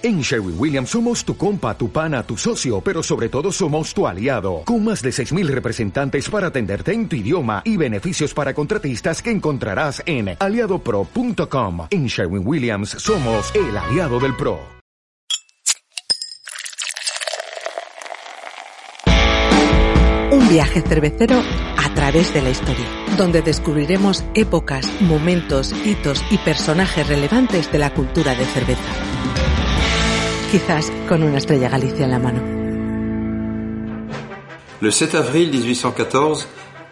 En Sherwin Williams somos tu compa, tu pana, tu socio, pero sobre todo somos tu aliado, con más de 6.000 representantes para atenderte en tu idioma y beneficios para contratistas que encontrarás en aliadopro.com. En Sherwin Williams somos el aliado del PRO. Un viaje cervecero a través de la historia, donde descubriremos épocas, momentos, hitos y personajes relevantes de la cultura de cerveza quizás con una estrella Galicia en la mano. Le 7 avril 1814,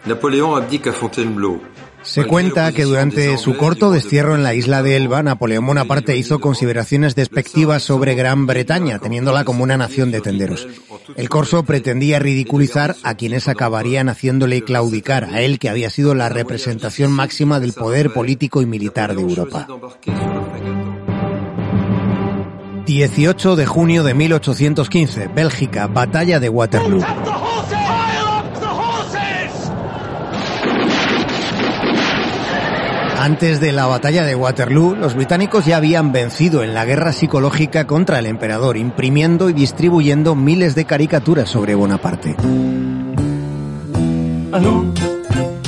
Napoleón abdica a Fontainebleau. Se cuenta que durante su corto destierro en la isla de Elba, Napoleón Bonaparte hizo consideraciones despectivas sobre Gran Bretaña, teniéndola como una nación de tenderos. El corso pretendía ridiculizar a quienes acabarían haciéndole claudicar a él, que había sido la representación máxima del poder político y militar de Europa. 18 de junio de 1815, Bélgica, batalla de Waterloo. Antes de la batalla de Waterloo, los británicos ya habían vencido en la guerra psicológica contra el emperador, imprimiendo y distribuyendo miles de caricaturas sobre Bonaparte.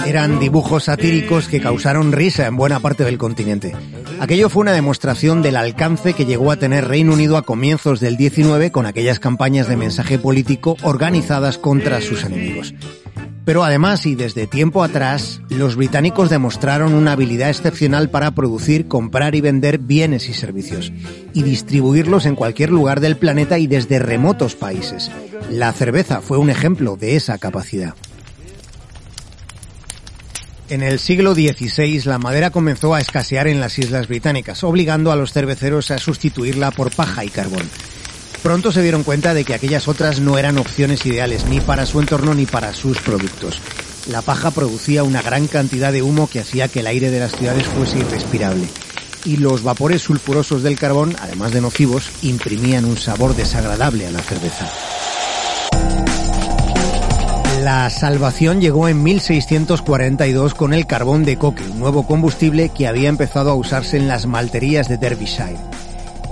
Eran dibujos satíricos que causaron risa en buena parte del continente. Aquello fue una demostración del alcance que llegó a tener Reino Unido a comienzos del 19 con aquellas campañas de mensaje político organizadas contra sus enemigos. Pero además y desde tiempo atrás, los británicos demostraron una habilidad excepcional para producir, comprar y vender bienes y servicios, y distribuirlos en cualquier lugar del planeta y desde remotos países. La cerveza fue un ejemplo de esa capacidad. En el siglo XVI la madera comenzó a escasear en las Islas Británicas, obligando a los cerveceros a sustituirla por paja y carbón. Pronto se dieron cuenta de que aquellas otras no eran opciones ideales ni para su entorno ni para sus productos. La paja producía una gran cantidad de humo que hacía que el aire de las ciudades fuese irrespirable. Y los vapores sulfurosos del carbón, además de nocivos, imprimían un sabor desagradable a la cerveza. La salvación llegó en 1642 con el carbón de coque, un nuevo combustible que había empezado a usarse en las malterías de Derbyshire.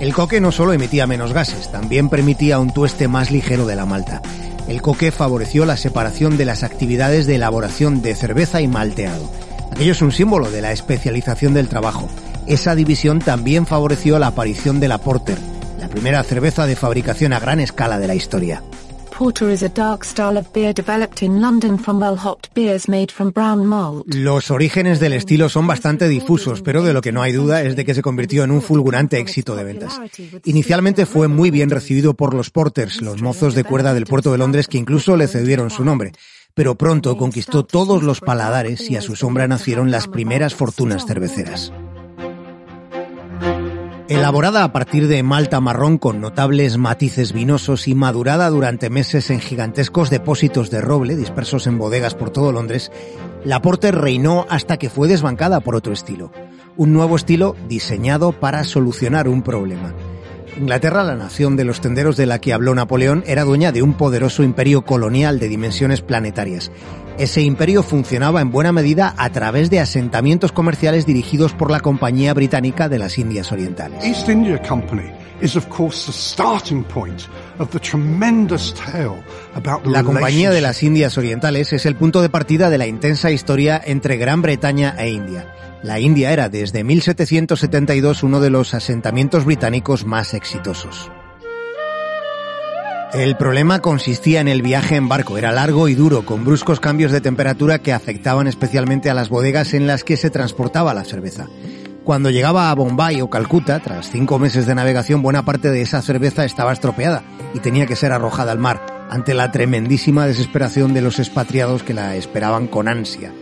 El coque no solo emitía menos gases, también permitía un tueste más ligero de la malta. El coque favoreció la separación de las actividades de elaboración de cerveza y malteado. Aquello es un símbolo de la especialización del trabajo. Esa división también favoreció la aparición de la Porter, la primera cerveza de fabricación a gran escala de la historia. Los orígenes del estilo son bastante difusos, pero de lo que no hay duda es de que se convirtió en un fulgurante éxito de ventas. Inicialmente fue muy bien recibido por los porters, los mozos de cuerda del puerto de Londres que incluso le cedieron su nombre, pero pronto conquistó todos los paladares y a su sombra nacieron las primeras fortunas cerveceras. Elaborada a partir de malta marrón con notables matices vinosos y madurada durante meses en gigantescos depósitos de roble dispersos en bodegas por todo Londres, la Porter reinó hasta que fue desbancada por otro estilo. Un nuevo estilo diseñado para solucionar un problema. Inglaterra, la nación de los tenderos de la que habló Napoleón, era dueña de un poderoso imperio colonial de dimensiones planetarias. Ese imperio funcionaba en buena medida a través de asentamientos comerciales dirigidos por la Compañía Británica de las Indias Orientales. La Compañía de las Indias Orientales es el punto de partida de la intensa historia entre Gran Bretaña e India. La India era desde 1772 uno de los asentamientos británicos más exitosos. El problema consistía en el viaje en barco. Era largo y duro, con bruscos cambios de temperatura que afectaban especialmente a las bodegas en las que se transportaba la cerveza. Cuando llegaba a Bombay o Calcuta, tras cinco meses de navegación, buena parte de esa cerveza estaba estropeada y tenía que ser arrojada al mar, ante la tremendísima desesperación de los expatriados que la esperaban con ansia.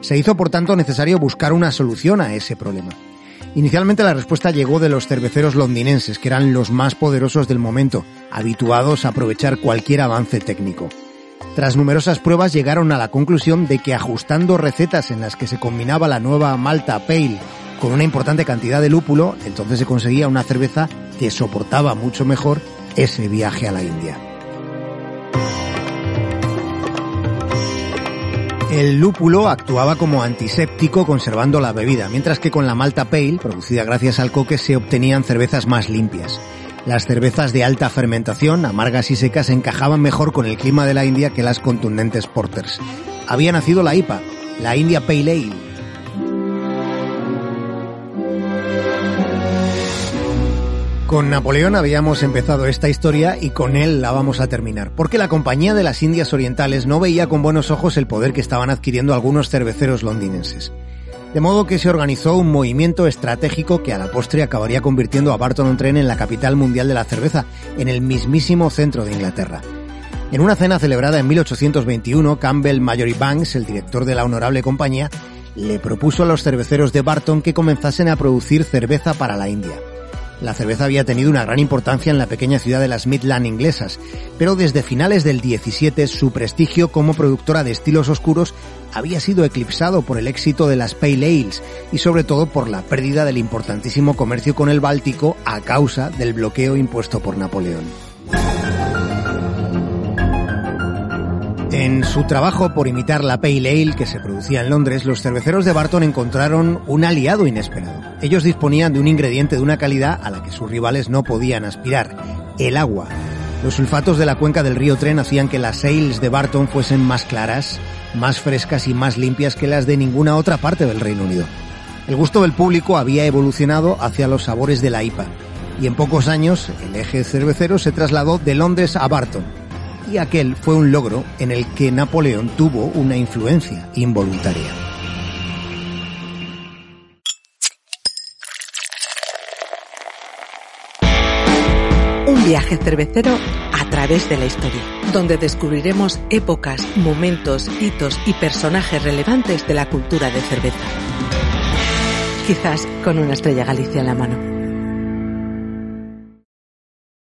Se hizo, por tanto, necesario buscar una solución a ese problema. Inicialmente la respuesta llegó de los cerveceros londinenses, que eran los más poderosos del momento, habituados a aprovechar cualquier avance técnico. Tras numerosas pruebas llegaron a la conclusión de que ajustando recetas en las que se combinaba la nueva malta pale con una importante cantidad de lúpulo, entonces se conseguía una cerveza que soportaba mucho mejor ese viaje a la India. El lúpulo actuaba como antiséptico conservando la bebida, mientras que con la malta pale, producida gracias al coque, se obtenían cervezas más limpias. Las cervezas de alta fermentación, amargas y secas, encajaban mejor con el clima de la India que las contundentes porters. Había nacido la IPA, la India Pale Ale, Con Napoleón habíamos empezado esta historia y con él la vamos a terminar, porque la Compañía de las Indias Orientales no veía con buenos ojos el poder que estaban adquiriendo algunos cerveceros londinenses. De modo que se organizó un movimiento estratégico que a la postre acabaría convirtiendo a Barton-on-Trent en la capital mundial de la cerveza, en el mismísimo centro de Inglaterra. En una cena celebrada en 1821, Campbell Mallory Banks, el director de la honorable compañía, le propuso a los cerveceros de Barton que comenzasen a producir cerveza para la India. La cerveza había tenido una gran importancia en la pequeña ciudad de las Midland inglesas, pero desde finales del 17 su prestigio como productora de estilos oscuros había sido eclipsado por el éxito de las Pale Ales y sobre todo por la pérdida del importantísimo comercio con el Báltico a causa del bloqueo impuesto por Napoleón. En su trabajo por imitar la Pale Ale que se producía en Londres, los cerveceros de Barton encontraron un aliado inesperado. Ellos disponían de un ingrediente de una calidad a la que sus rivales no podían aspirar, el agua. Los sulfatos de la cuenca del río Tren hacían que las ales de Barton fuesen más claras, más frescas y más limpias que las de ninguna otra parte del Reino Unido. El gusto del público había evolucionado hacia los sabores de la IPA, y en pocos años el eje cervecero se trasladó de Londres a Barton, y aquel fue un logro en el que Napoleón tuvo una influencia involuntaria. Un viaje cervecero a través de la historia, donde descubriremos épocas, momentos, hitos y personajes relevantes de la cultura de cerveza. Quizás con una estrella Galicia en la mano.